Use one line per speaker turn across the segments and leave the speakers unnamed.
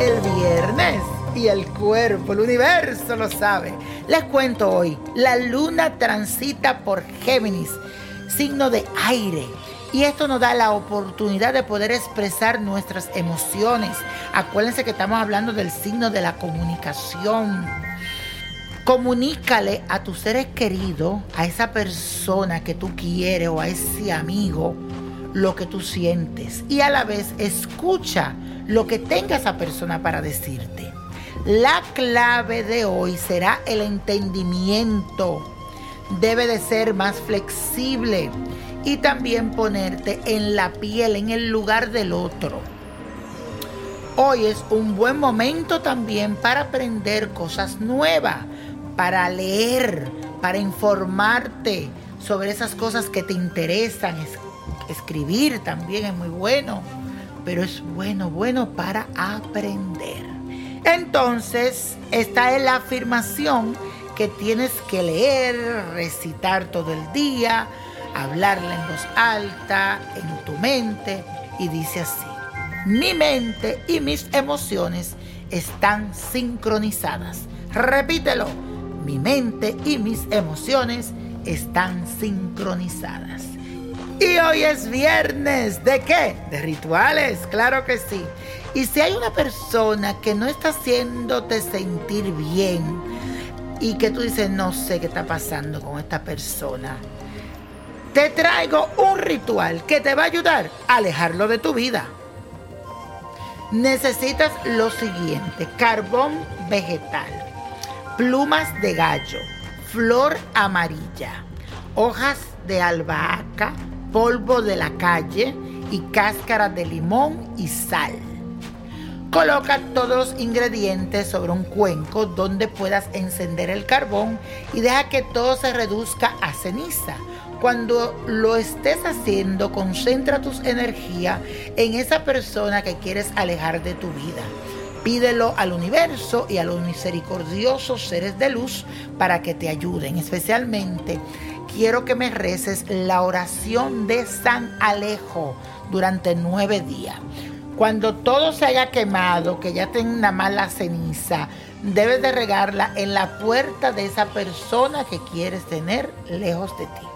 El viernes y el cuerpo, el universo lo sabe. Les cuento hoy, la luna transita por Géminis, signo de aire. Y esto nos da la oportunidad de poder expresar nuestras emociones. Acuérdense que estamos hablando del signo de la comunicación. Comunícale a tus seres queridos, a esa persona que tú quieres o a ese amigo, lo que tú sientes. Y a la vez escucha lo que tenga esa persona para decirte. La clave de hoy será el entendimiento. Debe de ser más flexible y también ponerte en la piel, en el lugar del otro. Hoy es un buen momento también para aprender cosas nuevas, para leer, para informarte sobre esas cosas que te interesan. escribir también es muy bueno pero es bueno, bueno para aprender. Entonces, esta es la afirmación que tienes que leer, recitar todo el día, hablarla en voz alta, en tu mente, y dice así, mi mente y mis emociones están sincronizadas. Repítelo, mi mente y mis emociones están sincronizadas. Y hoy es viernes. ¿De qué? De rituales, claro que sí. Y si hay una persona que no está haciéndote sentir bien y que tú dices, no sé qué está pasando con esta persona, te traigo un ritual que te va a ayudar a alejarlo de tu vida. Necesitas lo siguiente, carbón vegetal, plumas de gallo, flor amarilla, hojas de albahaca, polvo de la calle y cáscara de limón y sal. Coloca todos los ingredientes sobre un cuenco donde puedas encender el carbón y deja que todo se reduzca a ceniza. Cuando lo estés haciendo, concentra tus energías en esa persona que quieres alejar de tu vida. Pídelo al universo y a los misericordiosos seres de luz para que te ayuden, especialmente quiero que me reces la oración de San Alejo durante nueve días. Cuando todo se haya quemado, que ya tenga una mala ceniza, debes de regarla en la puerta de esa persona que quieres tener lejos de ti.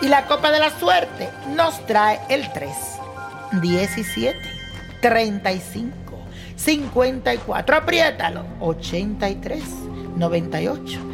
Y la copa de la suerte nos trae el 3, 17, 35, 54, apriétalo, 83, 98